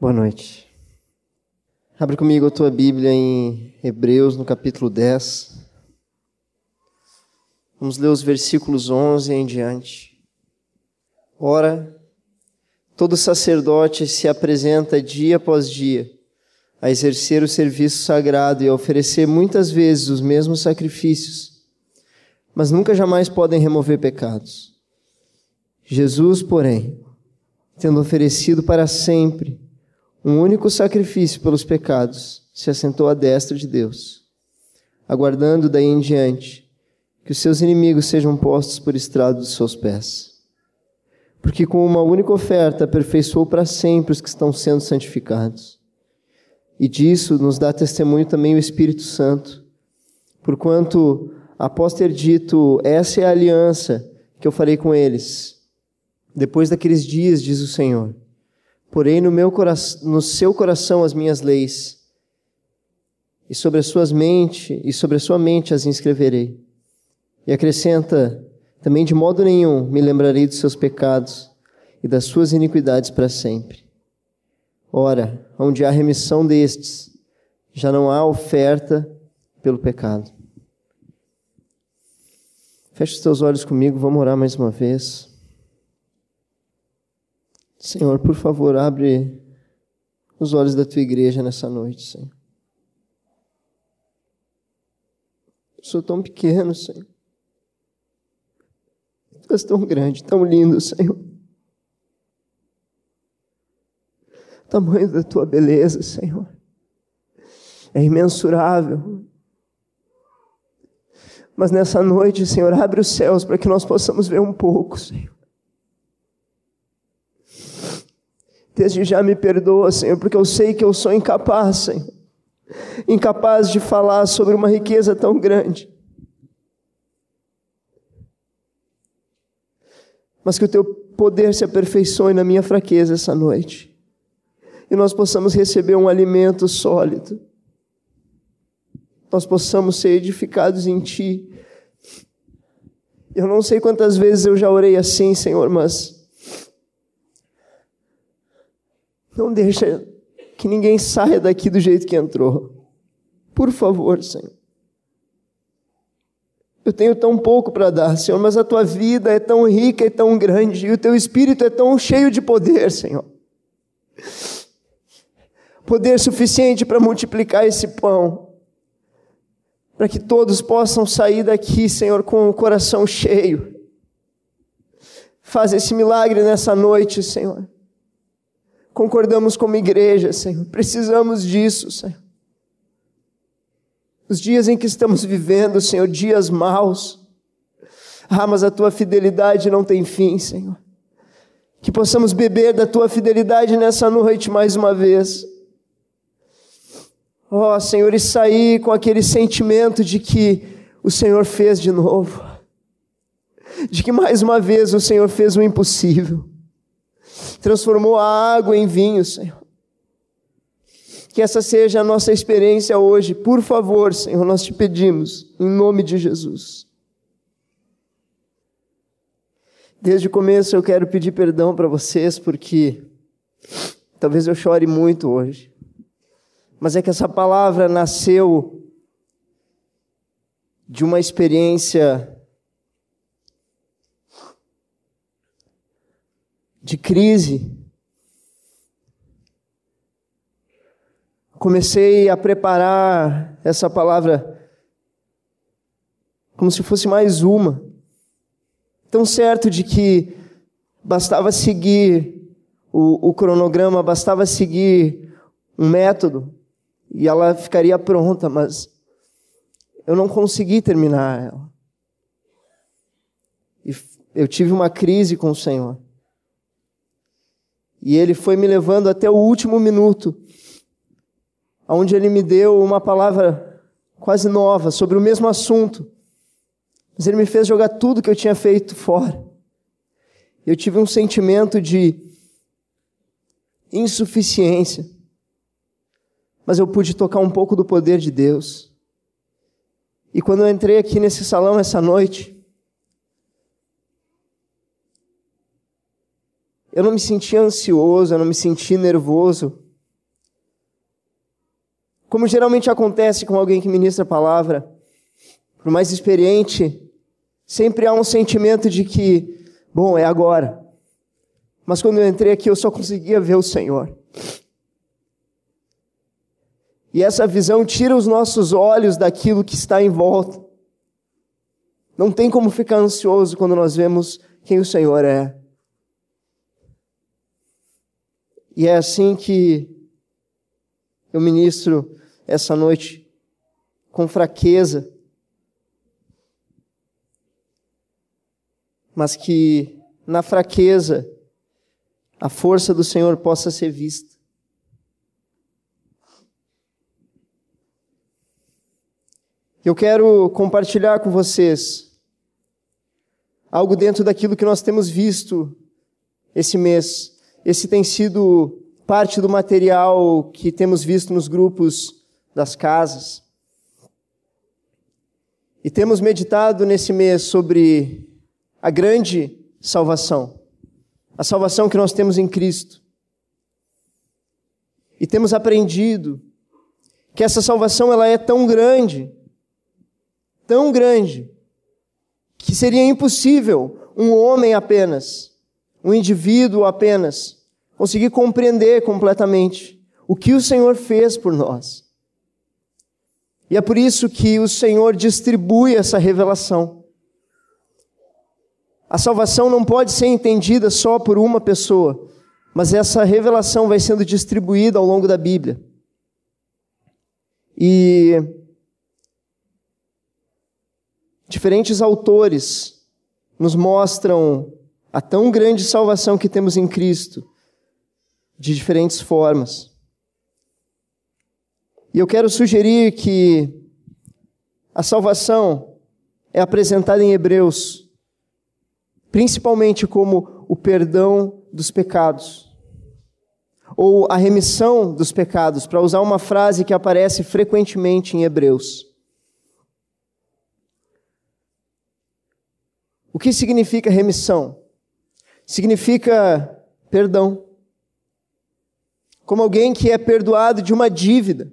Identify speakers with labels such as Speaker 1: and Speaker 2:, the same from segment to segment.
Speaker 1: Boa noite. Abre comigo a tua Bíblia em Hebreus, no capítulo 10. Vamos ler os versículos 11 em diante. Ora, todo sacerdote se apresenta dia após dia a exercer o serviço sagrado e a oferecer muitas vezes os mesmos sacrifícios, mas nunca jamais podem remover pecados. Jesus, porém, tendo oferecido para sempre um único sacrifício pelos pecados, se assentou à destra de Deus, aguardando daí em diante que os seus inimigos sejam postos por estrado dos seus pés. Porque com uma única oferta aperfeiçoou para sempre os que estão sendo santificados. E disso nos dá testemunho também o Espírito Santo, porquanto, após ter dito, essa é a aliança que eu farei com eles, depois daqueles dias, diz o Senhor, porém no, meu coração, no seu coração as minhas leis, e sobre as suas mente, e sobre a sua mente as inscreverei. E acrescenta, também de modo nenhum me lembrarei dos seus pecados e das suas iniquidades para sempre. Ora, onde há remissão destes, já não há oferta pelo pecado. Feche os teus olhos comigo, vamos orar mais uma vez. Senhor, por favor, abre os olhos da tua igreja nessa noite, Senhor. Eu sou tão pequeno, Senhor. Tu és tão grande, tão lindo, Senhor. O tamanho da tua beleza, Senhor, é imensurável. Mas nessa noite, Senhor, abre os céus para que nós possamos ver um pouco, Senhor. Desde já me perdoa, Senhor, porque eu sei que eu sou incapaz, Senhor. Incapaz de falar sobre uma riqueza tão grande. Mas que o teu poder se aperfeiçoe na minha fraqueza essa noite. E nós possamos receber um alimento sólido. Nós possamos ser edificados em Ti. Eu não sei quantas vezes eu já orei assim, Senhor, mas Não deixa que ninguém saia daqui do jeito que entrou. Por favor, Senhor. Eu tenho tão pouco para dar, Senhor, mas a tua vida é tão rica e tão grande, e o teu espírito é tão cheio de poder, Senhor. Poder suficiente para multiplicar esse pão, para que todos possam sair daqui, Senhor, com o coração cheio. Faz esse milagre nessa noite, Senhor. Concordamos como igreja, Senhor. Precisamos disso, Senhor. Os dias em que estamos vivendo, Senhor, dias maus. Ah, mas a tua fidelidade não tem fim, Senhor. Que possamos beber da tua fidelidade nessa noite mais uma vez. Ó oh, Senhor, e sair com aquele sentimento de que o Senhor fez de novo. De que mais uma vez o Senhor fez o impossível transformou a água em vinho, Senhor. Que essa seja a nossa experiência hoje. Por favor, Senhor, nós te pedimos, em nome de Jesus. Desde o começo eu quero pedir perdão para vocês, porque talvez eu chore muito hoje. Mas é que essa palavra nasceu de uma experiência de crise. Comecei a preparar essa palavra como se fosse mais uma. Tão certo de que bastava seguir o, o cronograma, bastava seguir um método e ela ficaria pronta, mas eu não consegui terminar ela. E eu tive uma crise com o Senhor. E ele foi me levando até o último minuto, onde ele me deu uma palavra quase nova sobre o mesmo assunto. Mas ele me fez jogar tudo que eu tinha feito fora. Eu tive um sentimento de insuficiência. Mas eu pude tocar um pouco do poder de Deus. E quando eu entrei aqui nesse salão essa noite, Eu não me senti ansioso, eu não me senti nervoso. Como geralmente acontece com alguém que ministra a palavra, por mais experiente, sempre há um sentimento de que, bom, é agora. Mas quando eu entrei aqui, eu só conseguia ver o Senhor. E essa visão tira os nossos olhos daquilo que está em volta. Não tem como ficar ansioso quando nós vemos quem o Senhor é. E é assim que eu ministro essa noite com fraqueza, mas que na fraqueza a força do Senhor possa ser vista. Eu quero compartilhar com vocês algo dentro daquilo que nós temos visto esse mês. Esse tem sido parte do material que temos visto nos grupos das casas. E temos meditado nesse mês sobre a grande salvação, a salvação que nós temos em Cristo. E temos aprendido que essa salvação ela é tão grande tão grande que seria impossível um homem apenas, um indivíduo apenas, conseguir compreender completamente o que o Senhor fez por nós. E é por isso que o Senhor distribui essa revelação. A salvação não pode ser entendida só por uma pessoa, mas essa revelação vai sendo distribuída ao longo da Bíblia. E Diferentes autores nos mostram a tão grande salvação que temos em Cristo de diferentes formas. E eu quero sugerir que a salvação é apresentada em Hebreus principalmente como o perdão dos pecados ou a remissão dos pecados, para usar uma frase que aparece frequentemente em Hebreus. O que significa remissão? Significa perdão. Como alguém que é perdoado de uma dívida.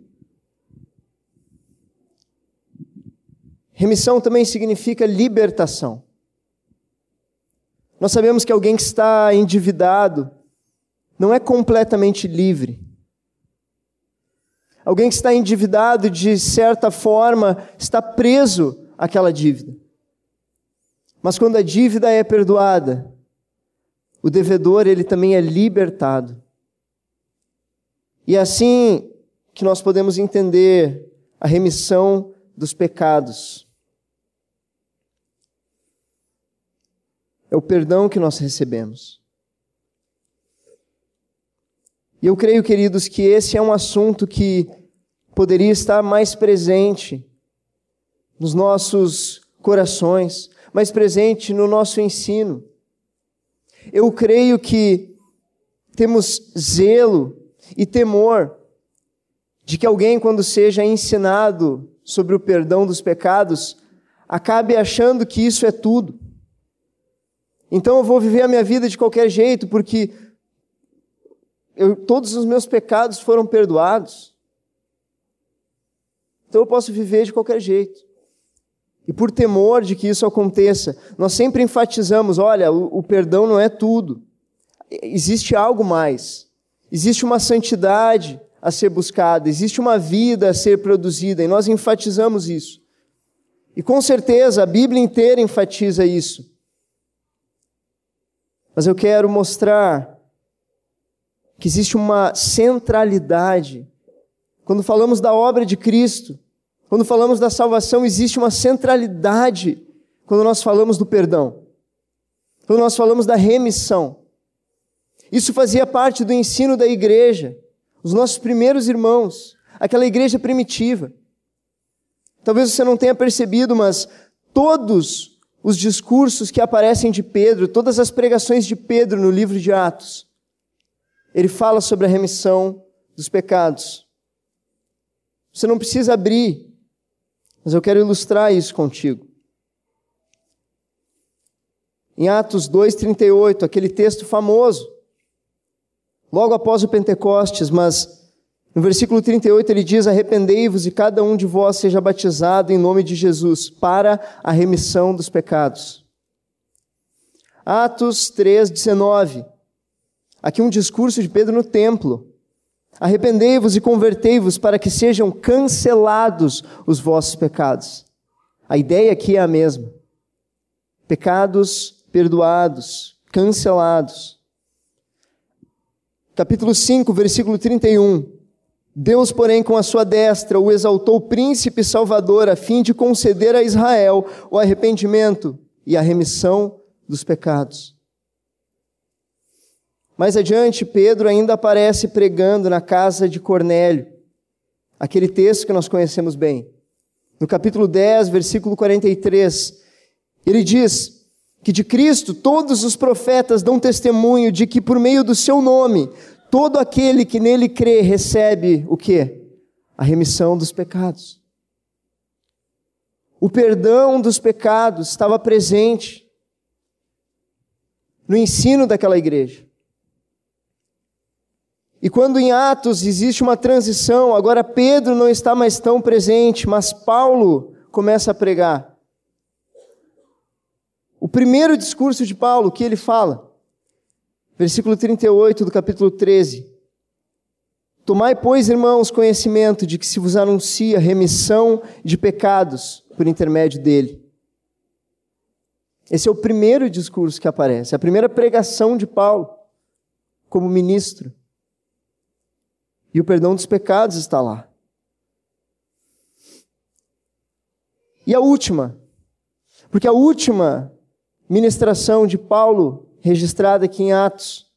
Speaker 1: Remissão também significa libertação. Nós sabemos que alguém que está endividado não é completamente livre. Alguém que está endividado, de certa forma, está preso àquela dívida. Mas quando a dívida é perdoada, o devedor ele também é libertado. E é assim que nós podemos entender a remissão dos pecados. É o perdão que nós recebemos. E eu creio, queridos, que esse é um assunto que poderia estar mais presente nos nossos corações, mas presente no nosso ensino. Eu creio que temos zelo e temor de que alguém, quando seja ensinado sobre o perdão dos pecados, acabe achando que isso é tudo. Então eu vou viver a minha vida de qualquer jeito, porque eu, todos os meus pecados foram perdoados. Então eu posso viver de qualquer jeito. E por temor de que isso aconteça, nós sempre enfatizamos: olha, o, o perdão não é tudo. Existe algo mais. Existe uma santidade a ser buscada, existe uma vida a ser produzida, e nós enfatizamos isso. E com certeza a Bíblia inteira enfatiza isso. Mas eu quero mostrar que existe uma centralidade. Quando falamos da obra de Cristo, quando falamos da salvação, existe uma centralidade quando nós falamos do perdão, quando nós falamos da remissão. Isso fazia parte do ensino da igreja, os nossos primeiros irmãos, aquela igreja primitiva. Talvez você não tenha percebido, mas todos os discursos que aparecem de Pedro, todas as pregações de Pedro no livro de Atos, ele fala sobre a remissão dos pecados. Você não precisa abrir mas eu quero ilustrar isso contigo. Em Atos 2:38, aquele texto famoso, logo após o Pentecostes, mas No versículo 38 ele diz: Arrependei-vos e cada um de vós seja batizado em nome de Jesus para a remissão dos pecados. Atos 3, 19. Aqui um discurso de Pedro no templo. Arrependei-vos e convertei-vos para que sejam cancelados os vossos pecados. A ideia aqui é a mesma. Pecados perdoados, cancelados. Capítulo 5, versículo 31. Deus, porém, com a sua destra, o exaltou príncipe salvador, a fim de conceder a Israel o arrependimento e a remissão dos pecados. Mais adiante, Pedro ainda aparece pregando na casa de Cornélio, aquele texto que nós conhecemos bem. No capítulo 10, versículo 43, ele diz que de Cristo todos os profetas dão testemunho de que por meio do seu nome todo aquele que nele crê recebe o que? A remissão dos pecados. O perdão dos pecados estava presente no ensino daquela igreja. E quando em Atos existe uma transição, agora Pedro não está mais tão presente, mas Paulo começa a pregar. O primeiro discurso de Paulo, que ele fala, versículo 38 do capítulo 13. Tomai, pois, irmãos, conhecimento de que se vos anuncia remissão de pecados por intermédio dele. Esse é o primeiro discurso que aparece, a primeira pregação de Paulo como ministro. E o perdão dos pecados está lá. E a última, porque a última ministração de Paulo, registrada aqui em Atos,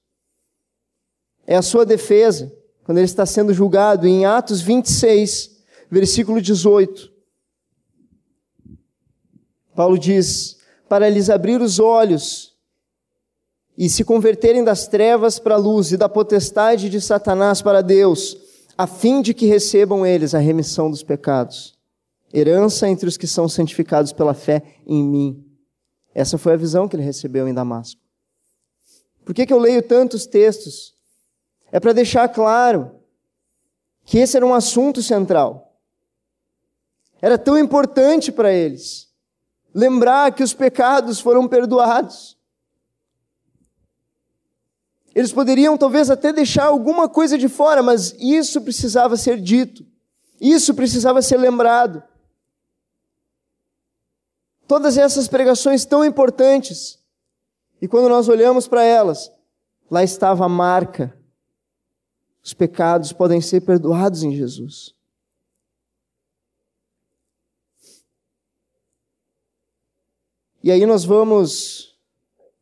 Speaker 1: é a sua defesa, quando ele está sendo julgado, em Atos 26, versículo 18. Paulo diz: Para lhes abrir os olhos e se converterem das trevas para a luz e da potestade de Satanás para Deus, a fim de que recebam eles a remissão dos pecados, herança entre os que são santificados pela fé em mim. Essa foi a visão que ele recebeu em Damasco. Por que, que eu leio tantos textos? É para deixar claro que esse era um assunto central. Era tão importante para eles lembrar que os pecados foram perdoados eles poderiam talvez até deixar alguma coisa de fora, mas isso precisava ser dito. Isso precisava ser lembrado. Todas essas pregações tão importantes. E quando nós olhamos para elas, lá estava a marca. Os pecados podem ser perdoados em Jesus. E aí nós vamos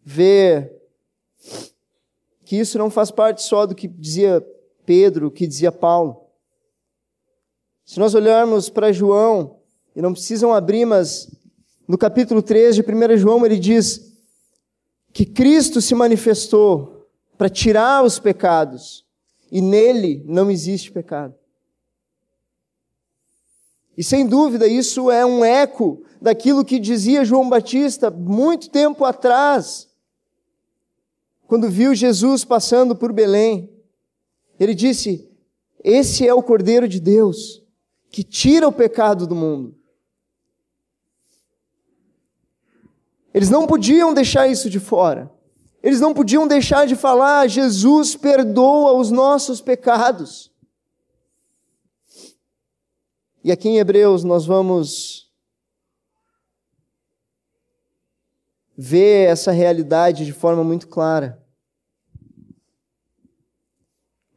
Speaker 1: ver que isso não faz parte só do que dizia Pedro, que dizia Paulo. Se nós olharmos para João, e não precisam abrir, mas no capítulo 3 de 1 João ele diz que Cristo se manifestou para tirar os pecados, e nele não existe pecado. E sem dúvida isso é um eco daquilo que dizia João Batista muito tempo atrás quando viu Jesus passando por Belém, ele disse: Esse é o Cordeiro de Deus que tira o pecado do mundo. Eles não podiam deixar isso de fora. Eles não podiam deixar de falar: Jesus perdoa os nossos pecados. E aqui em Hebreus nós vamos ver essa realidade de forma muito clara.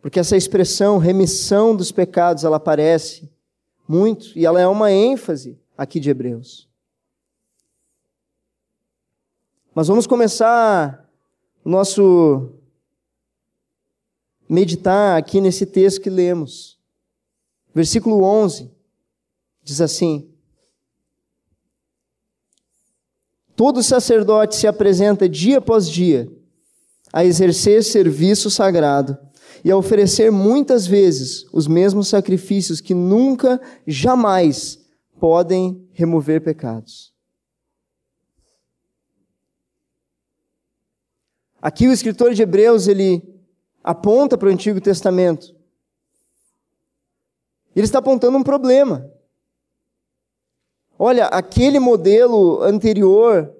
Speaker 1: Porque essa expressão remissão dos pecados, ela aparece muito e ela é uma ênfase aqui de Hebreus. Mas vamos começar o nosso meditar aqui nesse texto que lemos. Versículo 11 diz assim: Todo sacerdote se apresenta dia após dia a exercer serviço sagrado e a oferecer muitas vezes os mesmos sacrifícios que nunca, jamais podem remover pecados. Aqui o escritor de Hebreus ele aponta para o Antigo Testamento Ele está apontando um problema. Olha, aquele modelo anterior,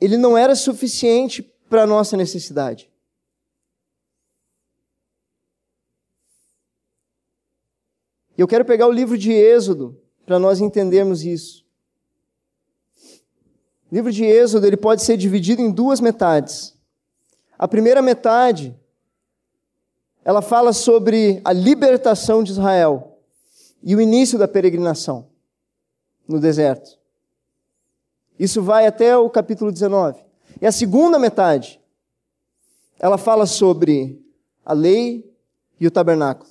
Speaker 1: ele não era suficiente para a nossa necessidade. E eu quero pegar o livro de Êxodo para nós entendermos isso. O livro de Êxodo ele pode ser dividido em duas metades. A primeira metade ela fala sobre a libertação de Israel e o início da peregrinação no deserto. Isso vai até o capítulo 19. E a segunda metade, ela fala sobre a lei e o tabernáculo.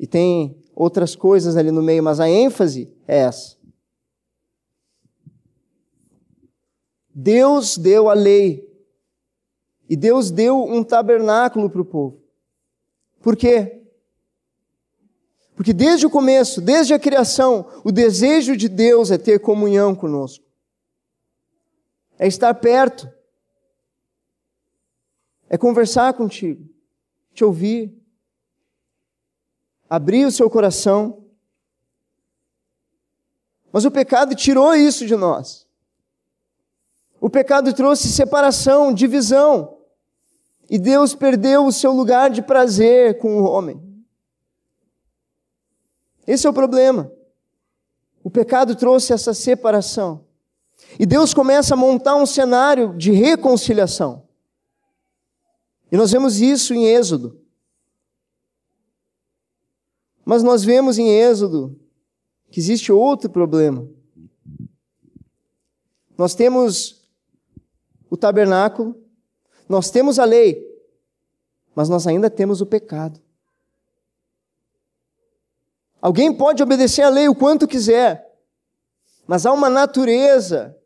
Speaker 1: E tem outras coisas ali no meio, mas a ênfase é essa. Deus deu a lei. E Deus deu um tabernáculo para o povo. Por quê? Porque desde o começo, desde a criação, o desejo de Deus é ter comunhão conosco. É estar perto. É conversar contigo, te ouvir, abrir o seu coração. Mas o pecado tirou isso de nós. O pecado trouxe separação, divisão. E Deus perdeu o seu lugar de prazer com o homem. Esse é o problema. O pecado trouxe essa separação. E Deus começa a montar um cenário de reconciliação. E nós vemos isso em Êxodo. Mas nós vemos em Êxodo que existe outro problema. Nós temos o tabernáculo, nós temos a lei, mas nós ainda temos o pecado. Alguém pode obedecer a lei o quanto quiser, mas há uma natureza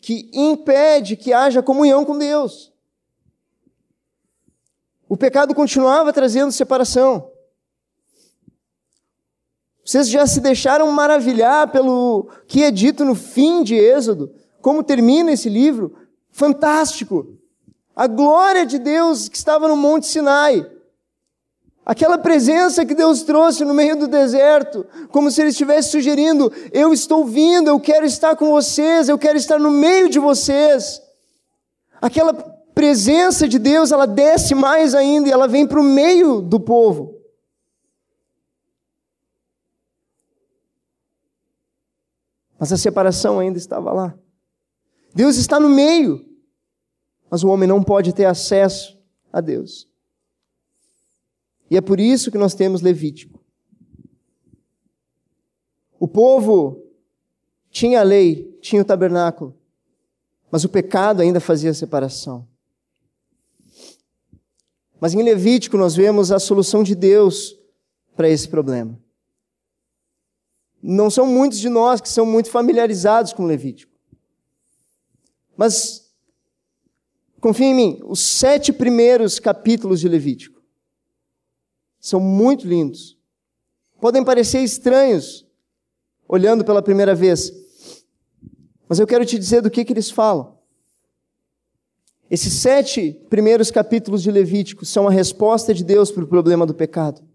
Speaker 1: que impede que haja comunhão com Deus. O pecado continuava trazendo separação. Vocês já se deixaram maravilhar pelo que é dito no fim de Êxodo? Como termina esse livro? Fantástico! A glória de Deus que estava no Monte Sinai. Aquela presença que Deus trouxe no meio do deserto, como se Ele estivesse sugerindo: Eu estou vindo, eu quero estar com vocês, eu quero estar no meio de vocês. Aquela presença de Deus, ela desce mais ainda e ela vem para o meio do povo. Mas a separação ainda estava lá. Deus está no meio, mas o homem não pode ter acesso a Deus. E é por isso que nós temos Levítico. O povo tinha a lei, tinha o tabernáculo, mas o pecado ainda fazia separação. Mas em Levítico nós vemos a solução de Deus para esse problema. Não são muitos de nós que são muito familiarizados com Levítico. Mas, confia em mim, os sete primeiros capítulos de Levítico são muito lindos. Podem parecer estranhos, olhando pela primeira vez, mas eu quero te dizer do que, que eles falam. Esses sete primeiros capítulos de Levítico são a resposta de Deus para o problema do pecado.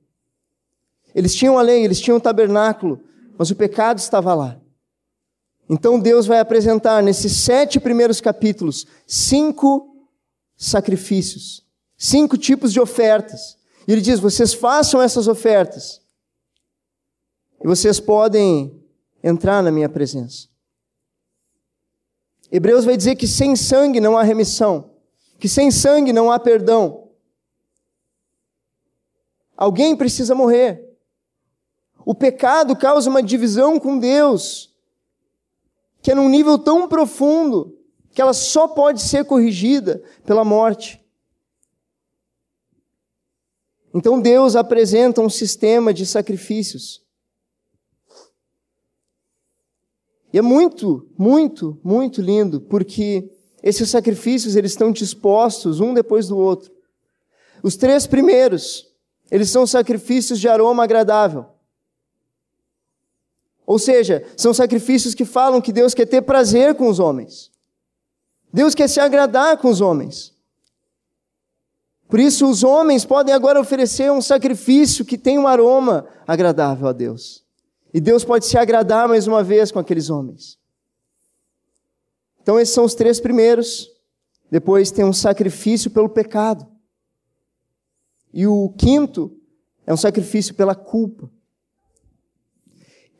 Speaker 1: Eles tinham a lei, eles tinham o tabernáculo, mas o pecado estava lá. Então Deus vai apresentar nesses sete primeiros capítulos cinco sacrifícios, cinco tipos de ofertas. E ele diz: vocês façam essas ofertas, e vocês podem entrar na minha presença. Hebreus vai dizer que sem sangue não há remissão, que sem sangue não há perdão. Alguém precisa morrer. O pecado causa uma divisão com Deus, que é num nível tão profundo que ela só pode ser corrigida pela morte. Então Deus apresenta um sistema de sacrifícios. E é muito, muito, muito lindo, porque esses sacrifícios eles estão dispostos um depois do outro. Os três primeiros, eles são sacrifícios de aroma agradável. Ou seja, são sacrifícios que falam que Deus quer ter prazer com os homens. Deus quer se agradar com os homens. Por isso, os homens podem agora oferecer um sacrifício que tem um aroma agradável a Deus. E Deus pode se agradar mais uma vez com aqueles homens. Então, esses são os três primeiros. Depois tem um sacrifício pelo pecado. E o quinto é um sacrifício pela culpa.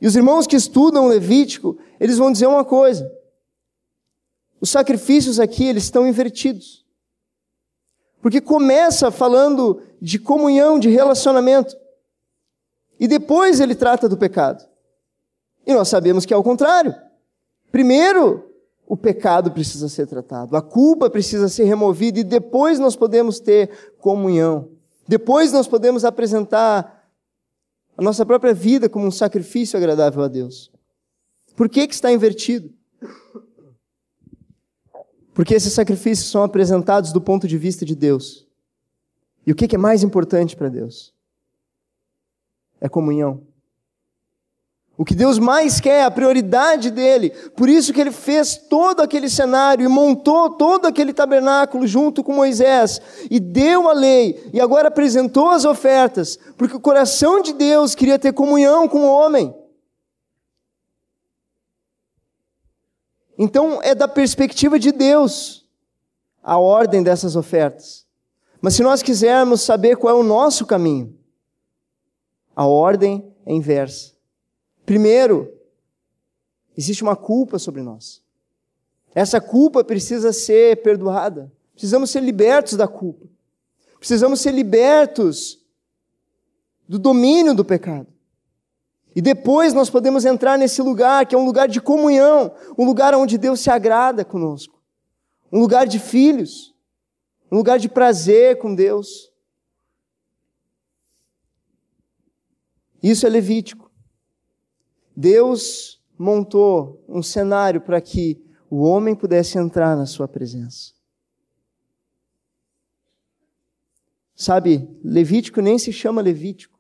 Speaker 1: E os irmãos que estudam Levítico, eles vão dizer uma coisa. Os sacrifícios aqui, eles estão invertidos. Porque começa falando de comunhão, de relacionamento. E depois ele trata do pecado. E nós sabemos que é o contrário. Primeiro, o pecado precisa ser tratado, a culpa precisa ser removida e depois nós podemos ter comunhão. Depois nós podemos apresentar a nossa própria vida como um sacrifício agradável a Deus. Por que, que está invertido? Porque esses sacrifícios são apresentados do ponto de vista de Deus. E o que é mais importante para Deus? É comunhão. O que Deus mais quer, a prioridade dele. Por isso que ele fez todo aquele cenário e montou todo aquele tabernáculo junto com Moisés e deu a lei e agora apresentou as ofertas, porque o coração de Deus queria ter comunhão com o homem. Então é da perspectiva de Deus a ordem dessas ofertas. Mas se nós quisermos saber qual é o nosso caminho, a ordem é inversa. Primeiro, existe uma culpa sobre nós. Essa culpa precisa ser perdoada. Precisamos ser libertos da culpa. Precisamos ser libertos do domínio do pecado. E depois nós podemos entrar nesse lugar que é um lugar de comunhão, um lugar onde Deus se agrada conosco, um lugar de filhos, um lugar de prazer com Deus. Isso é Levítico. Deus montou um cenário para que o homem pudesse entrar na sua presença. Sabe, Levítico nem se chama Levítico.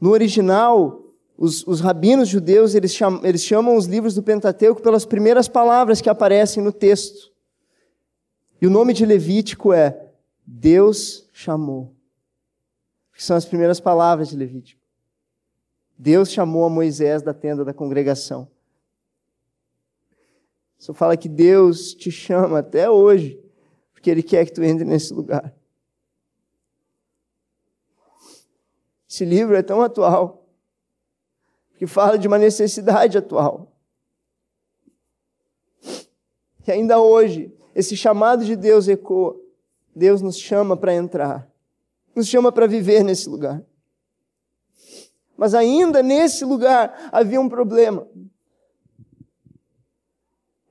Speaker 1: No original, os, os rabinos judeus eles chamam, eles chamam os livros do Pentateuco pelas primeiras palavras que aparecem no texto. E o nome de Levítico é Deus chamou. Que são as primeiras palavras de Levítico. Deus chamou a Moisés da tenda da congregação. Só fala que Deus te chama até hoje, porque Ele quer que tu entre nesse lugar. Esse livro é tão atual, que fala de uma necessidade atual. E ainda hoje, esse chamado de Deus ecoa. Deus nos chama para entrar, nos chama para viver nesse lugar. Mas ainda nesse lugar havia um problema.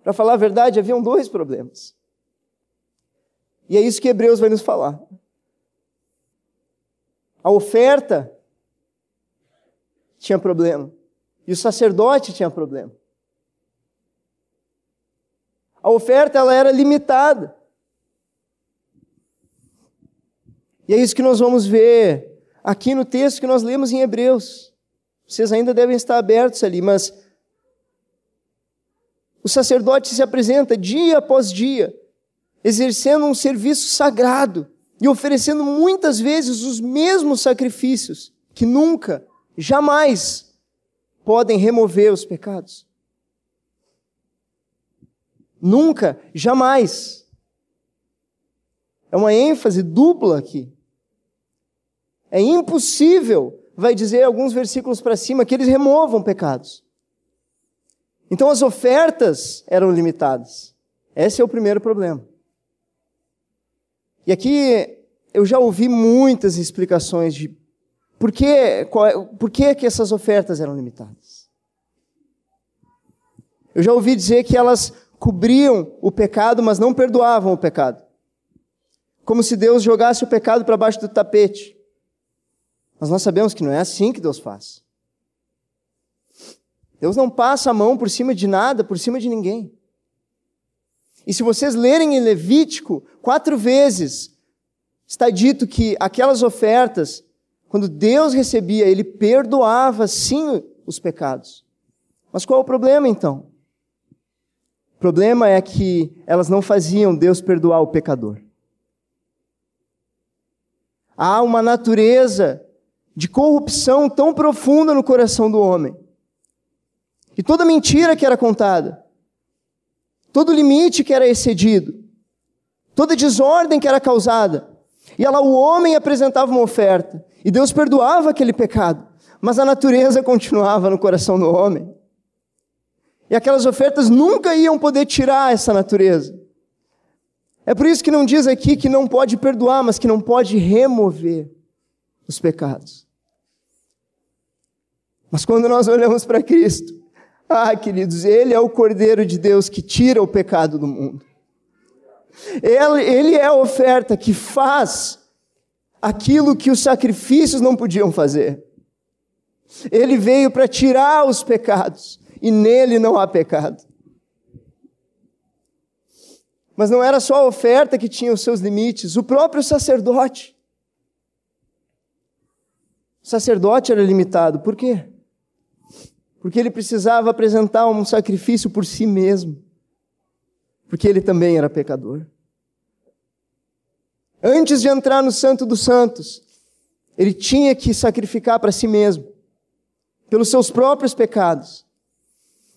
Speaker 1: Para falar a verdade, haviam dois problemas. E é isso que Hebreus vai nos falar. A oferta tinha problema. E o sacerdote tinha problema. A oferta ela era limitada. E é isso que nós vamos ver aqui no texto que nós lemos em Hebreus. Vocês ainda devem estar abertos ali, mas o sacerdote se apresenta dia após dia, exercendo um serviço sagrado e oferecendo muitas vezes os mesmos sacrifícios que nunca, jamais podem remover os pecados. Nunca, jamais. É uma ênfase dupla aqui. É impossível, vai dizer alguns versículos para cima, que eles removam pecados. Então as ofertas eram limitadas. Esse é o primeiro problema. E aqui eu já ouvi muitas explicações de por que, qual, por que, que essas ofertas eram limitadas. Eu já ouvi dizer que elas cobriam o pecado, mas não perdoavam o pecado. Como se Deus jogasse o pecado para baixo do tapete. Mas nós sabemos que não é assim que Deus faz. Deus não passa a mão por cima de nada, por cima de ninguém. E se vocês lerem em Levítico, quatro vezes está dito que aquelas ofertas, quando Deus recebia, ele perdoava sim os pecados. Mas qual é o problema então? O problema é que elas não faziam Deus perdoar o pecador. Há uma natureza de corrupção tão profunda no coração do homem. E toda mentira que era contada, todo limite que era excedido, toda desordem que era causada, e lá o homem apresentava uma oferta, e Deus perdoava aquele pecado, mas a natureza continuava no coração do homem. E aquelas ofertas nunca iam poder tirar essa natureza. É por isso que não diz aqui que não pode perdoar, mas que não pode remover os pecados. Mas quando nós olhamos para Cristo, ah, queridos, Ele é o Cordeiro de Deus que tira o pecado do mundo. Ele, ele é a oferta que faz aquilo que os sacrifícios não podiam fazer. Ele veio para tirar os pecados e nele não há pecado. Mas não era só a oferta que tinha os seus limites, o próprio sacerdote. O sacerdote era limitado. Por quê? Porque ele precisava apresentar um sacrifício por si mesmo. Porque ele também era pecador. Antes de entrar no Santo dos Santos, ele tinha que sacrificar para si mesmo, pelos seus próprios pecados.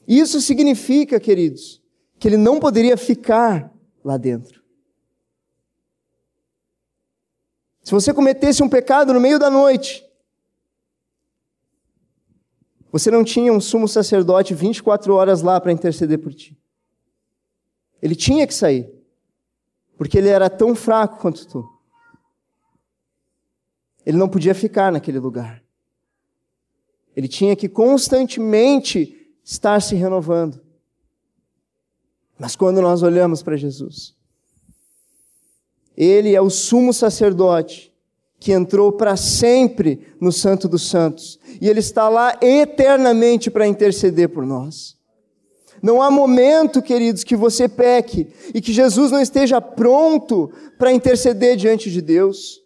Speaker 1: Isso significa, queridos, que ele não poderia ficar lá dentro. Se você cometesse um pecado no meio da noite, você não tinha um sumo sacerdote 24 horas lá para interceder por ti. Ele tinha que sair, porque ele era tão fraco quanto tu. Ele não podia ficar naquele lugar. Ele tinha que constantemente estar se renovando. Mas quando nós olhamos para Jesus, ele é o sumo sacerdote que entrou para sempre no Santo dos Santos, e ele está lá eternamente para interceder por nós. Não há momento, queridos, que você peque e que Jesus não esteja pronto para interceder diante de Deus.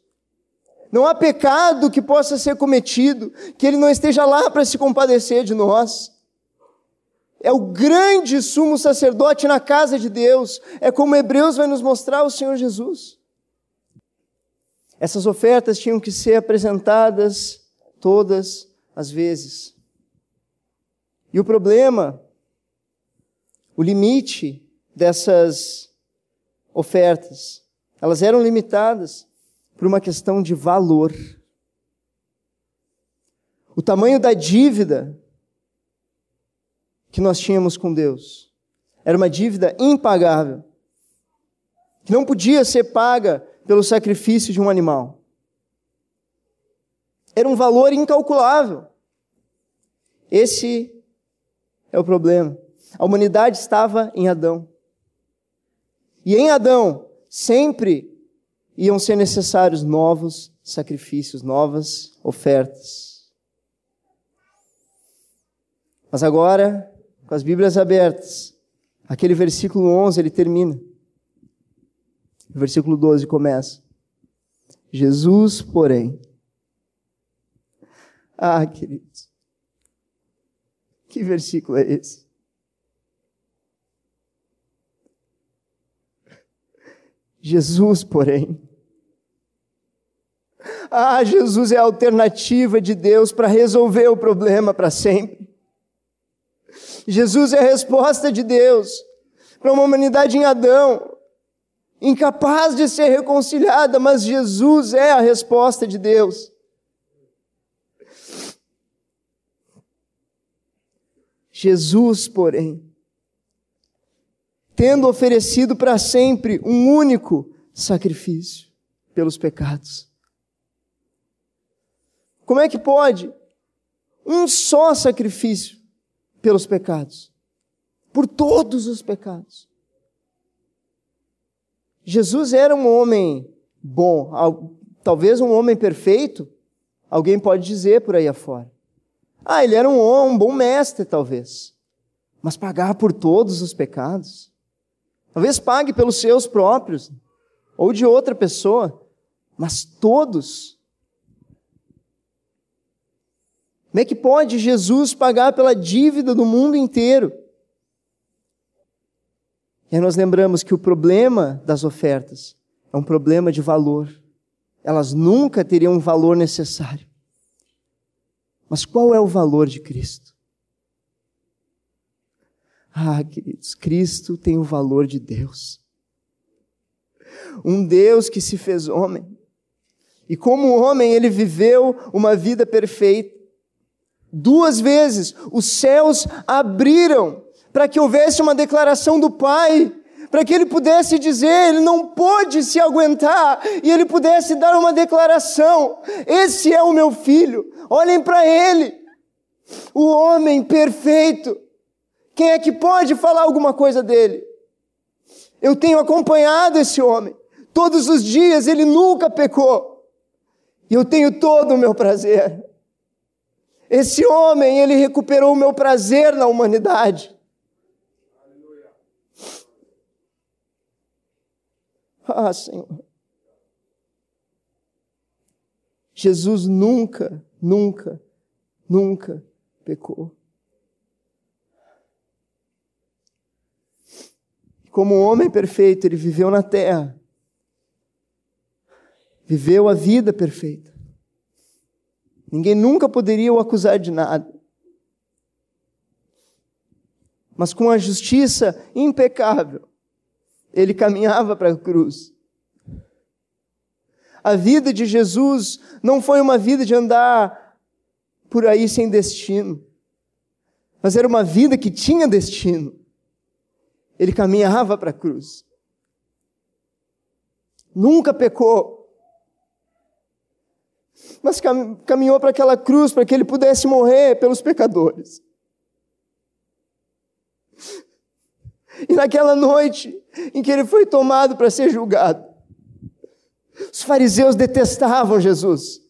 Speaker 1: Não há pecado que possa ser cometido que ele não esteja lá para se compadecer de nós é o grande sumo sacerdote na casa de Deus. É como Hebreus vai nos mostrar o Senhor Jesus. Essas ofertas tinham que ser apresentadas todas as vezes. E o problema, o limite dessas ofertas, elas eram limitadas por uma questão de valor. O tamanho da dívida que nós tínhamos com Deus. Era uma dívida impagável, que não podia ser paga pelo sacrifício de um animal. Era um valor incalculável. Esse é o problema. A humanidade estava em Adão. E em Adão sempre iam ser necessários novos sacrifícios, novas ofertas. Mas agora com as Bíblias abertas, aquele versículo 11 ele termina. O versículo 12 começa. Jesus, porém. Ah, queridos. Que versículo é esse? Jesus, porém. Ah, Jesus é a alternativa de Deus para resolver o problema para sempre. Jesus é a resposta de Deus para uma humanidade em Adão, incapaz de ser reconciliada, mas Jesus é a resposta de Deus. Jesus, porém, tendo oferecido para sempre um único sacrifício pelos pecados. Como é que pode um só sacrifício pelos pecados, por todos os pecados. Jesus era um homem bom, talvez um homem perfeito, alguém pode dizer por aí afora. Ah, ele era um, um bom mestre, talvez, mas pagar por todos os pecados? Talvez pague pelos seus próprios, ou de outra pessoa, mas todos Como é que pode Jesus pagar pela dívida do mundo inteiro? E nós lembramos que o problema das ofertas é um problema de valor, elas nunca teriam o valor necessário. Mas qual é o valor de Cristo? Ah, queridos, Cristo tem o valor de Deus. Um Deus que se fez homem. E como homem, ele viveu uma vida perfeita. Duas vezes os céus abriram para que houvesse uma declaração do Pai, para que ele pudesse dizer, ele não pôde se aguentar, e ele pudesse dar uma declaração: Esse é o meu filho, olhem para ele, o homem perfeito. Quem é que pode falar alguma coisa dele? Eu tenho acompanhado esse homem. Todos os dias ele nunca pecou. E eu tenho todo o meu prazer. Esse homem, ele recuperou o meu prazer na humanidade. Ah, Senhor. Jesus nunca, nunca, nunca pecou. Como homem perfeito, ele viveu na terra. Viveu a vida perfeita. Ninguém nunca poderia o acusar de nada. Mas com a justiça impecável, ele caminhava para a cruz. A vida de Jesus não foi uma vida de andar por aí sem destino, mas era uma vida que tinha destino. Ele caminhava para a cruz. Nunca pecou. Mas caminhou para aquela cruz para que ele pudesse morrer pelos pecadores. E naquela noite em que ele foi tomado para ser julgado, os fariseus detestavam Jesus.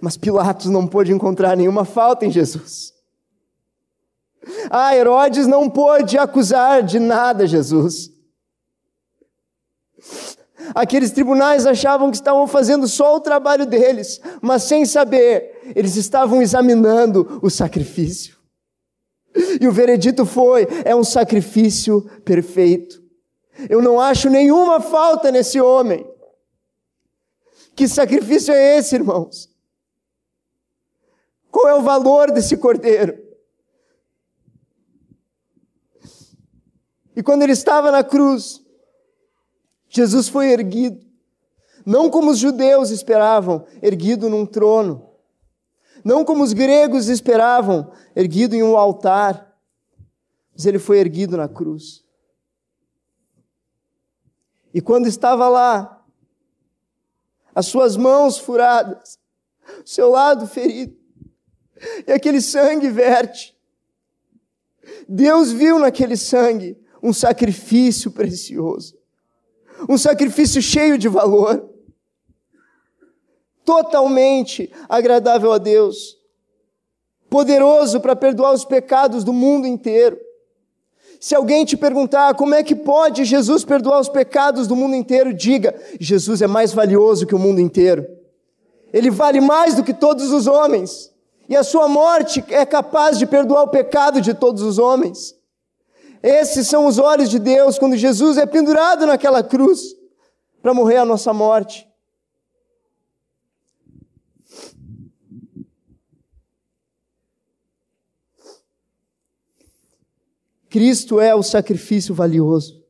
Speaker 1: Mas Pilatos não pôde encontrar nenhuma falta em Jesus. Ah, Herodes não pôde acusar de nada Jesus. Aqueles tribunais achavam que estavam fazendo só o trabalho deles, mas sem saber, eles estavam examinando o sacrifício. E o veredito foi: é um sacrifício perfeito. Eu não acho nenhuma falta nesse homem. Que sacrifício é esse, irmãos? Qual é o valor desse cordeiro? E quando ele estava na cruz, Jesus foi erguido, não como os judeus esperavam, erguido num trono, não como os gregos esperavam, erguido em um altar, mas ele foi erguido na cruz. E quando estava lá, as suas mãos furadas, o seu lado ferido, e aquele sangue verte, Deus viu naquele sangue um sacrifício precioso, um sacrifício cheio de valor totalmente agradável a Deus, poderoso para perdoar os pecados do mundo inteiro. Se alguém te perguntar como é que pode Jesus perdoar os pecados do mundo inteiro, diga: Jesus é mais valioso que o mundo inteiro. Ele vale mais do que todos os homens. E a sua morte é capaz de perdoar o pecado de todos os homens. Esses são os olhos de Deus quando Jesus é pendurado naquela cruz para morrer a nossa morte. Cristo é o sacrifício valioso.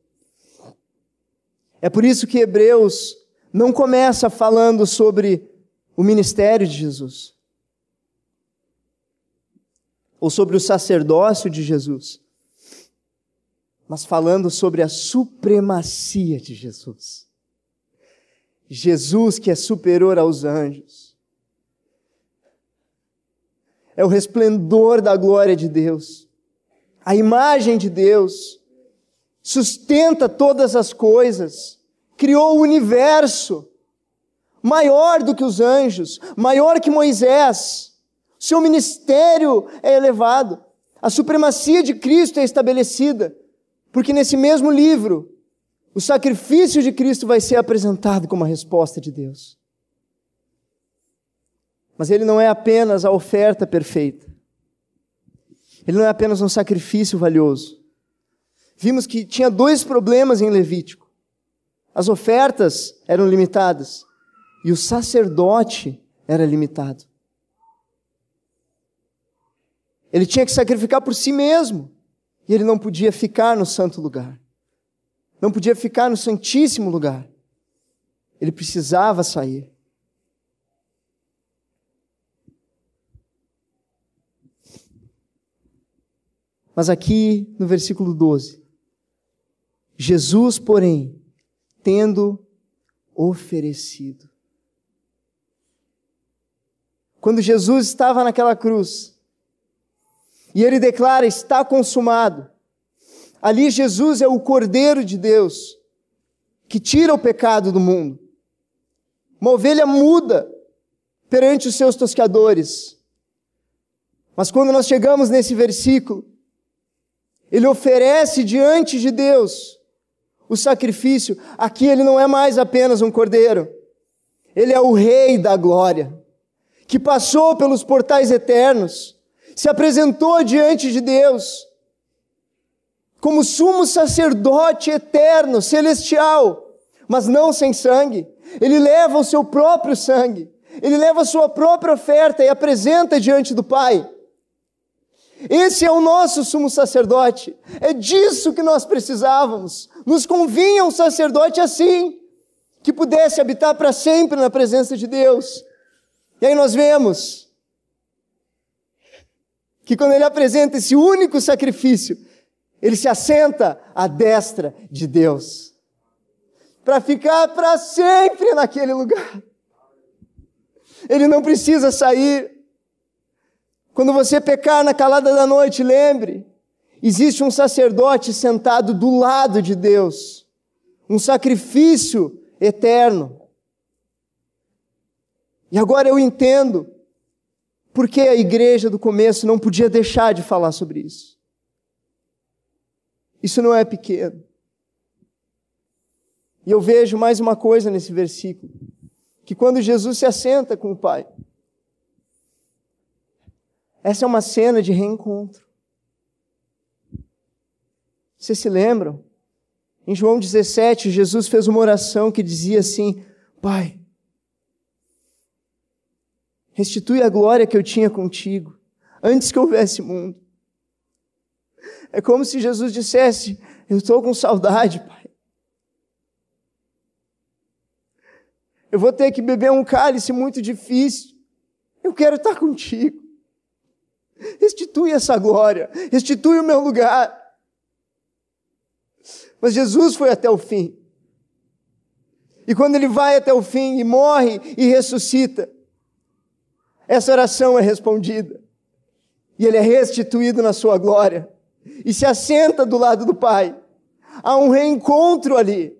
Speaker 1: É por isso que Hebreus não começa falando sobre o ministério de Jesus, ou sobre o sacerdócio de Jesus, mas falando sobre a supremacia de Jesus. Jesus que é superior aos anjos. É o resplendor da glória de Deus a imagem de Deus, sustenta todas as coisas, criou o universo, maior do que os anjos, maior que Moisés. Seu ministério é elevado. A supremacia de Cristo é estabelecida, porque nesse mesmo livro, o sacrifício de Cristo vai ser apresentado como a resposta de Deus. Mas ele não é apenas a oferta perfeita. Ele não é apenas um sacrifício valioso. Vimos que tinha dois problemas em Levítico: As ofertas eram limitadas e o sacerdote era limitado. Ele tinha que sacrificar por si mesmo e ele não podia ficar no santo lugar. Não podia ficar no santíssimo lugar. Ele precisava sair. Mas aqui no versículo 12, Jesus, porém, tendo oferecido. Quando Jesus estava naquela cruz, e ele declara: está consumado. Ali Jesus é o Cordeiro de Deus, que tira o pecado do mundo. Uma ovelha muda perante os seus tosqueadores. Mas quando nós chegamos nesse versículo, ele oferece diante de Deus o sacrifício. Aqui ele não é mais apenas um cordeiro, ele é o Rei da glória, que passou pelos portais eternos, se apresentou diante de Deus, como sumo sacerdote eterno, celestial, mas não sem sangue. Ele leva o seu próprio sangue, ele leva a sua própria oferta e apresenta diante do Pai. Esse é o nosso sumo sacerdote. É disso que nós precisávamos. Nos convinha um sacerdote assim, que pudesse habitar para sempre na presença de Deus. E aí nós vemos que quando ele apresenta esse único sacrifício, ele se assenta à destra de Deus para ficar para sempre naquele lugar. Ele não precisa sair. Quando você pecar na calada da noite, lembre, existe um sacerdote sentado do lado de Deus, um sacrifício eterno. E agora eu entendo porque a igreja do começo não podia deixar de falar sobre isso. Isso não é pequeno. E eu vejo mais uma coisa nesse versículo: que quando Jesus se assenta com o Pai, essa é uma cena de reencontro. Vocês se lembram? Em João 17, Jesus fez uma oração que dizia assim: Pai, restitui a glória que eu tinha contigo, antes que houvesse mundo. É como se Jesus dissesse: Eu estou com saudade, Pai. Eu vou ter que beber um cálice muito difícil. Eu quero estar contigo. Restitui essa glória, restitui o meu lugar. Mas Jesus foi até o fim. E quando ele vai até o fim e morre e ressuscita, essa oração é respondida. E ele é restituído na sua glória. E se assenta do lado do Pai. Há um reencontro ali.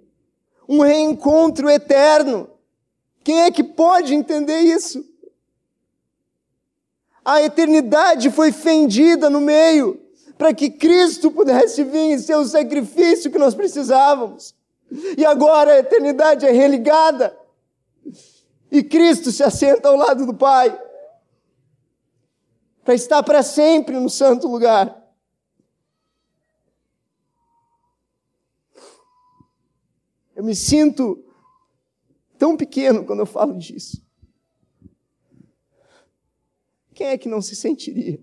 Speaker 1: Um reencontro eterno. Quem é que pode entender isso? A eternidade foi fendida no meio para que Cristo pudesse vir e ser o sacrifício que nós precisávamos. E agora a eternidade é religada. E Cristo se assenta ao lado do Pai para estar para sempre no santo lugar. Eu me sinto tão pequeno quando eu falo disso. Quem é que não se sentiria?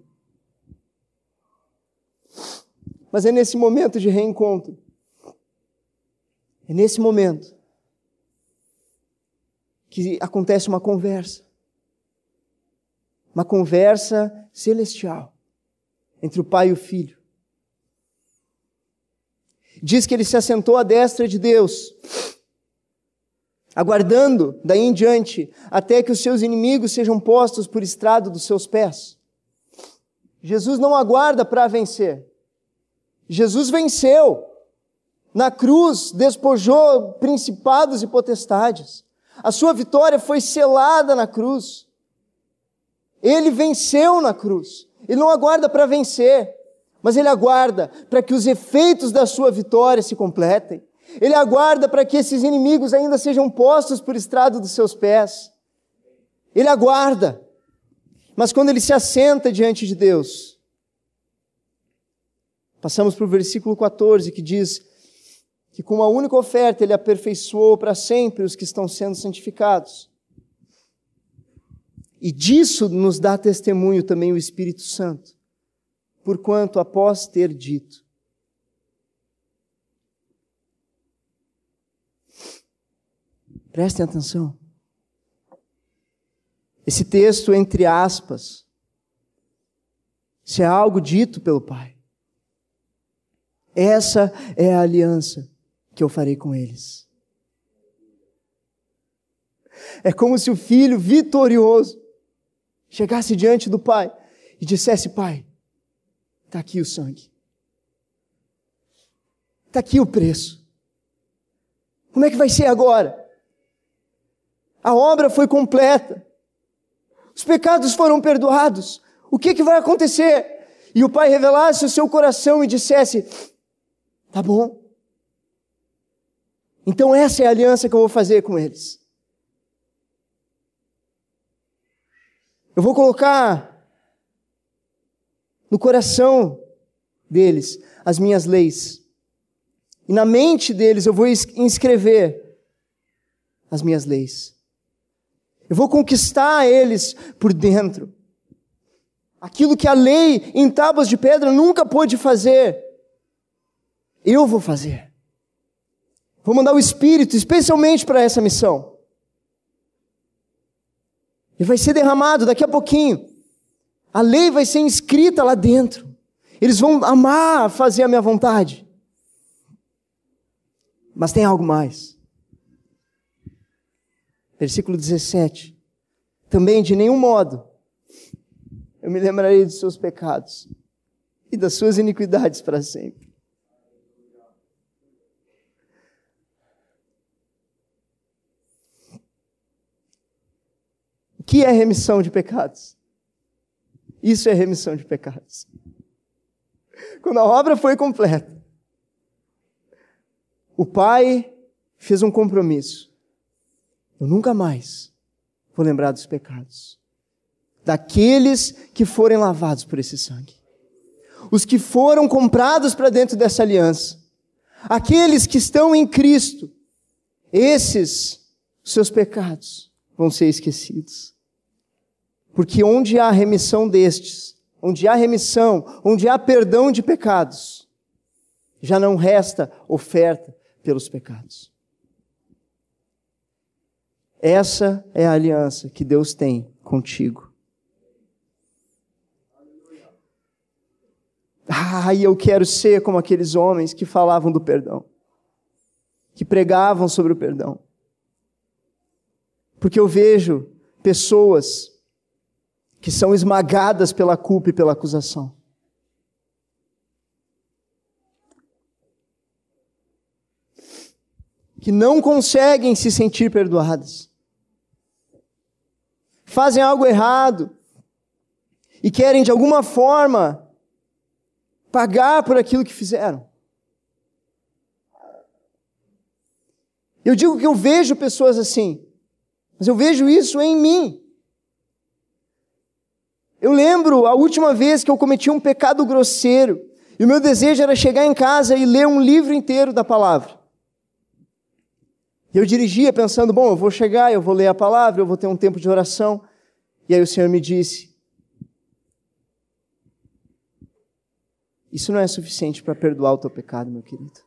Speaker 1: Mas é nesse momento de reencontro, é nesse momento que acontece uma conversa. Uma conversa celestial entre o pai e o filho. Diz que ele se assentou à destra de Deus aguardando daí em diante até que os seus inimigos sejam postos por estrado dos seus pés. Jesus não aguarda para vencer. Jesus venceu. Na cruz, despojou principados e potestades. A sua vitória foi selada na cruz. Ele venceu na cruz. Ele não aguarda para vencer, mas ele aguarda para que os efeitos da sua vitória se completem. Ele aguarda para que esses inimigos ainda sejam postos por estrado dos seus pés. Ele aguarda. Mas quando ele se assenta diante de Deus, passamos para o versículo 14 que diz: que com uma única oferta ele aperfeiçoou para sempre os que estão sendo santificados. E disso nos dá testemunho também o Espírito Santo, porquanto após ter dito, Prestem atenção. Esse texto, entre aspas, se é algo dito pelo Pai. Essa é a aliança que eu farei com eles. É como se o filho vitorioso chegasse diante do pai e dissesse: Pai, está aqui o sangue, está aqui o preço. Como é que vai ser agora? A obra foi completa, os pecados foram perdoados. O que, que vai acontecer? E o pai revelasse o seu coração e dissesse: Tá bom. Então essa é a aliança que eu vou fazer com eles. Eu vou colocar no coração deles as minhas leis. E na mente deles eu vou inscrever as minhas leis. Eu vou conquistar eles por dentro. Aquilo que a lei em tábuas de pedra nunca pôde fazer, eu vou fazer. Vou mandar o Espírito especialmente para essa missão. E vai ser derramado daqui a pouquinho. A lei vai ser inscrita lá dentro. Eles vão amar fazer a minha vontade. Mas tem algo mais. Versículo 17. Também de nenhum modo eu me lembrarei dos seus pecados e das suas iniquidades para sempre. que é remissão de pecados? Isso é remissão de pecados. Quando a obra foi completa, o pai fez um compromisso. Eu nunca mais vou lembrar dos pecados daqueles que forem lavados por esse sangue. Os que foram comprados para dentro dessa aliança. Aqueles que estão em Cristo. Esses seus pecados vão ser esquecidos. Porque onde há remissão destes, onde há remissão, onde há perdão de pecados, já não resta oferta pelos pecados. Essa é a aliança que Deus tem contigo. Ah, e eu quero ser como aqueles homens que falavam do perdão, que pregavam sobre o perdão. Porque eu vejo pessoas que são esmagadas pela culpa e pela acusação. Que não conseguem se sentir perdoadas. Fazem algo errado e querem de alguma forma pagar por aquilo que fizeram. Eu digo que eu vejo pessoas assim, mas eu vejo isso em mim. Eu lembro a última vez que eu cometi um pecado grosseiro, e o meu desejo era chegar em casa e ler um livro inteiro da palavra. E eu dirigia pensando, bom, eu vou chegar, eu vou ler a palavra, eu vou ter um tempo de oração. E aí o Senhor me disse: Isso não é suficiente para perdoar o teu pecado, meu querido.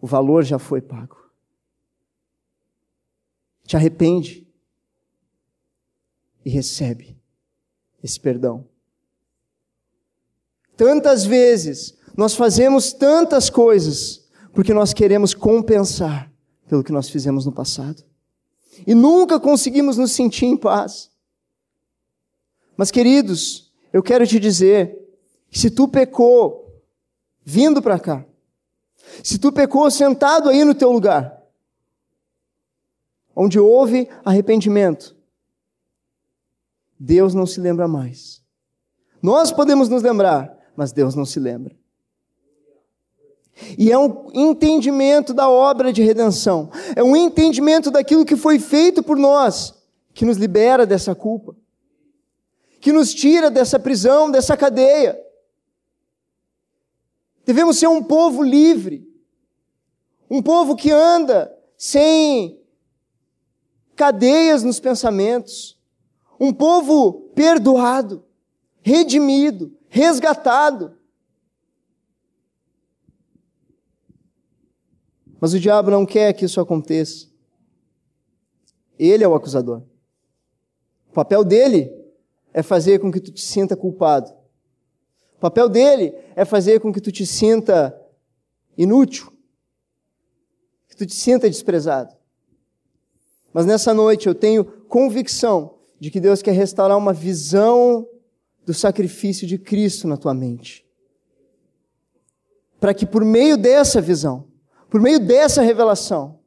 Speaker 1: O valor já foi pago. Te arrepende e recebe esse perdão. Tantas vezes nós fazemos tantas coisas porque nós queremos compensar pelo que nós fizemos no passado. E nunca conseguimos nos sentir em paz. Mas, queridos, eu quero te dizer que se tu pecou vindo para cá, se tu pecou sentado aí no teu lugar, onde houve arrependimento, Deus não se lembra mais. Nós podemos nos lembrar, mas Deus não se lembra. E é um entendimento da obra de redenção, é um entendimento daquilo que foi feito por nós, que nos libera dessa culpa, que nos tira dessa prisão, dessa cadeia. Devemos ser um povo livre, um povo que anda sem cadeias nos pensamentos, um povo perdoado, redimido, resgatado. Mas o diabo não quer que isso aconteça. Ele é o acusador. O papel dele é fazer com que tu te sinta culpado. O papel dele é fazer com que tu te sinta inútil, que tu te sinta desprezado. Mas nessa noite eu tenho convicção de que Deus quer restaurar uma visão do sacrifício de Cristo na tua mente. Para que por meio dessa visão, por meio dessa revelação,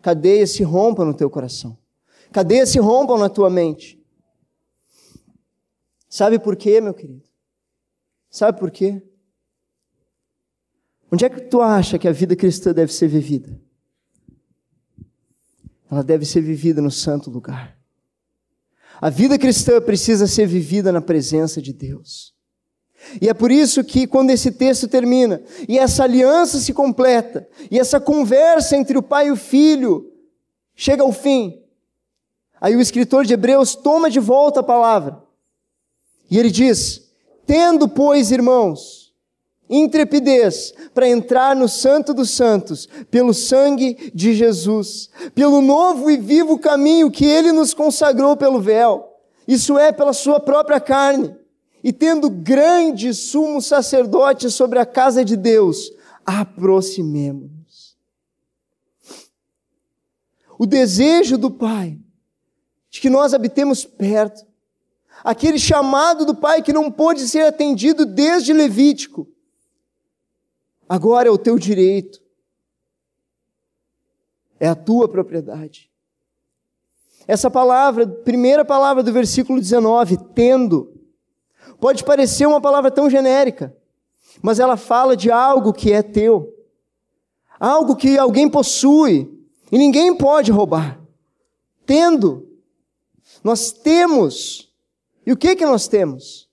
Speaker 1: cadeias se rompam no teu coração, cadeias se rompam na tua mente. Sabe por quê, meu querido? Sabe por quê? Onde é que tu acha que a vida cristã deve ser vivida? Ela deve ser vivida no santo lugar. A vida cristã precisa ser vivida na presença de Deus. E é por isso que, quando esse texto termina, e essa aliança se completa, e essa conversa entre o pai e o filho chega ao fim, aí o escritor de Hebreus toma de volta a palavra, e ele diz: Tendo, pois, irmãos, intrepidez para entrar no Santo dos Santos, pelo sangue de Jesus, pelo novo e vivo caminho que ele nos consagrou pelo véu, isso é, pela sua própria carne, e tendo grande sumo sacerdote sobre a casa de Deus, aproximemo-nos. O desejo do Pai de que nós habitemos perto, aquele chamado do Pai que não pôde ser atendido desde Levítico. Agora é o teu direito, é a tua propriedade. Essa palavra, primeira palavra do versículo 19, tendo, pode parecer uma palavra tão genérica, mas ela fala de algo que é teu, algo que alguém possui e ninguém pode roubar. Tendo, nós temos e o que que nós temos?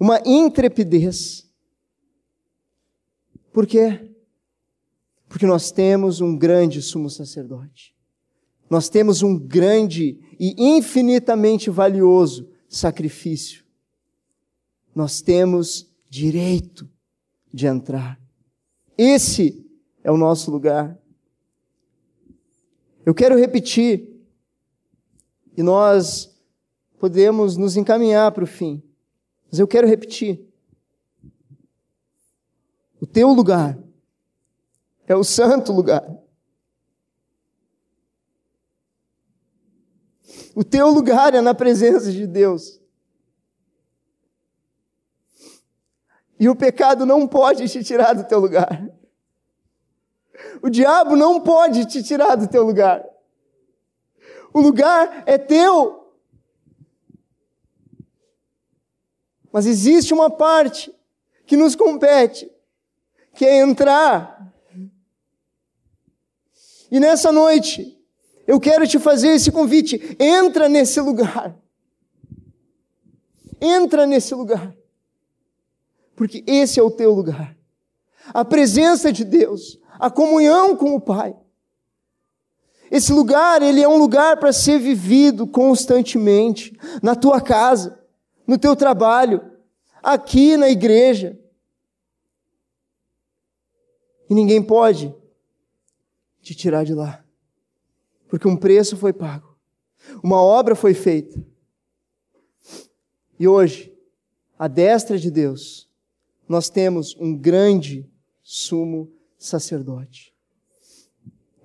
Speaker 1: Uma intrepidez. Por quê? Porque nós temos um grande sumo sacerdote. Nós temos um grande e infinitamente valioso sacrifício. Nós temos direito de entrar. Esse é o nosso lugar. Eu quero repetir, e nós podemos nos encaminhar para o fim. Mas eu quero repetir. O teu lugar é o santo lugar. O teu lugar é na presença de Deus. E o pecado não pode te tirar do teu lugar. O diabo não pode te tirar do teu lugar. O lugar é teu. Mas existe uma parte que nos compete, que é entrar. E nessa noite, eu quero te fazer esse convite. Entra nesse lugar. Entra nesse lugar. Porque esse é o teu lugar. A presença de Deus, a comunhão com o Pai. Esse lugar, ele é um lugar para ser vivido constantemente na tua casa no teu trabalho, aqui na igreja. E ninguém pode te tirar de lá. Porque um preço foi pago. Uma obra foi feita. E hoje, à destra de Deus, nós temos um grande sumo sacerdote.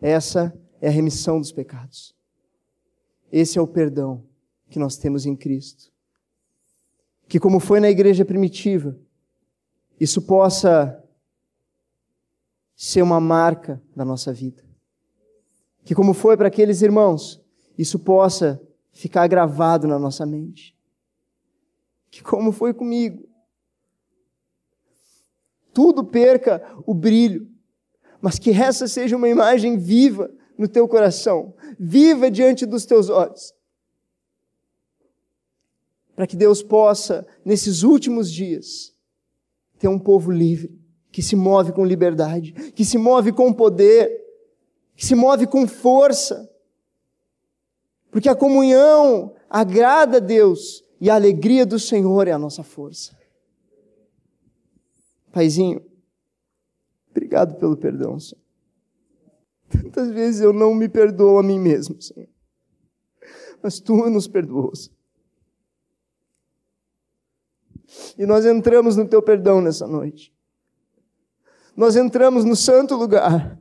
Speaker 1: Essa é a remissão dos pecados. Esse é o perdão que nós temos em Cristo que, como foi na igreja primitiva, isso possa ser uma marca da nossa vida. Que, como foi para aqueles irmãos, isso possa ficar gravado na nossa mente. Que, como foi comigo, tudo perca o brilho, mas que essa seja uma imagem viva no teu coração, viva diante dos teus olhos para que Deus possa, nesses últimos dias, ter um povo livre, que se move com liberdade, que se move com poder, que se move com força. Porque a comunhão agrada a Deus e a alegria do Senhor é a nossa força. Paizinho, obrigado pelo perdão, Senhor. Tantas vezes eu não me perdoo a mim mesmo, Senhor. Mas tu nos perdoas. E nós entramos no teu perdão nessa noite. Nós entramos no santo lugar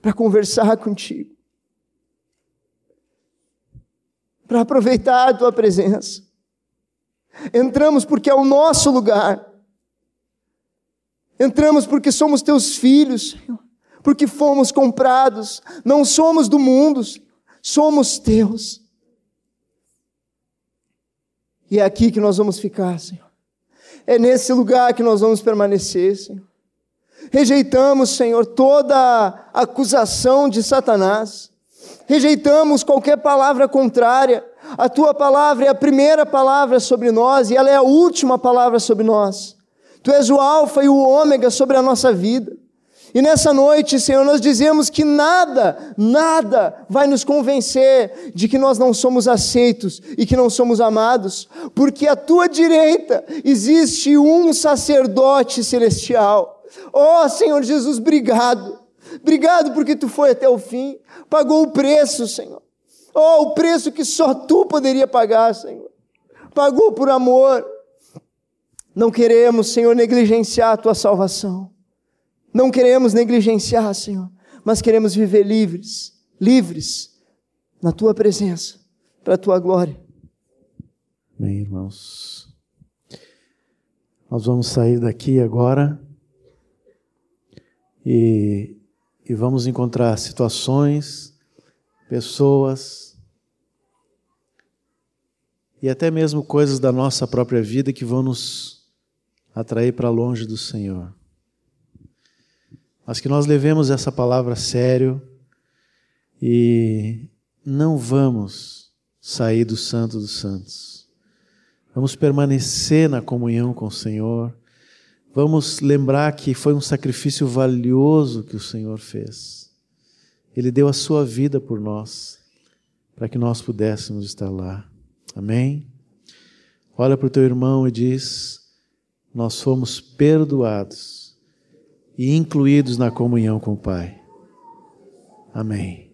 Speaker 1: para conversar contigo, para aproveitar a tua presença. Entramos porque é o nosso lugar. Entramos porque somos teus filhos, porque fomos comprados, não somos do mundo, somos teus. E é aqui que nós vamos ficar, Senhor. É nesse lugar que nós vamos permanecer, Senhor. Rejeitamos, Senhor, toda acusação de Satanás. Rejeitamos qualquer palavra contrária. A tua palavra é a primeira palavra sobre nós e ela é a última palavra sobre nós. Tu és o Alfa e o Ômega sobre a nossa vida. E nessa noite, Senhor, nós dizemos que nada, nada vai nos convencer de que nós não somos aceitos e que não somos amados, porque à tua direita existe um sacerdote celestial. Oh, Senhor Jesus, obrigado. Obrigado porque tu foi até o fim, pagou o preço, Senhor. Oh, o preço que só tu poderia pagar, Senhor. Pagou por amor. Não queremos, Senhor, negligenciar a tua salvação. Não queremos negligenciar, Senhor, mas queremos viver livres, livres na tua presença, para a tua glória.
Speaker 2: Bem, irmãos. Nós vamos sair daqui agora e, e vamos encontrar situações, pessoas e até mesmo coisas da nossa própria vida que vão nos atrair para longe do Senhor mas que nós levemos essa palavra a sério e não vamos sair do Santo dos Santos. Vamos permanecer na comunhão com o Senhor. Vamos lembrar que foi um sacrifício valioso que o Senhor fez. Ele deu a sua vida por nós, para que nós pudéssemos estar lá. Amém? Olha para o teu irmão e diz: Nós fomos perdoados e incluídos na comunhão com o Pai. Amém.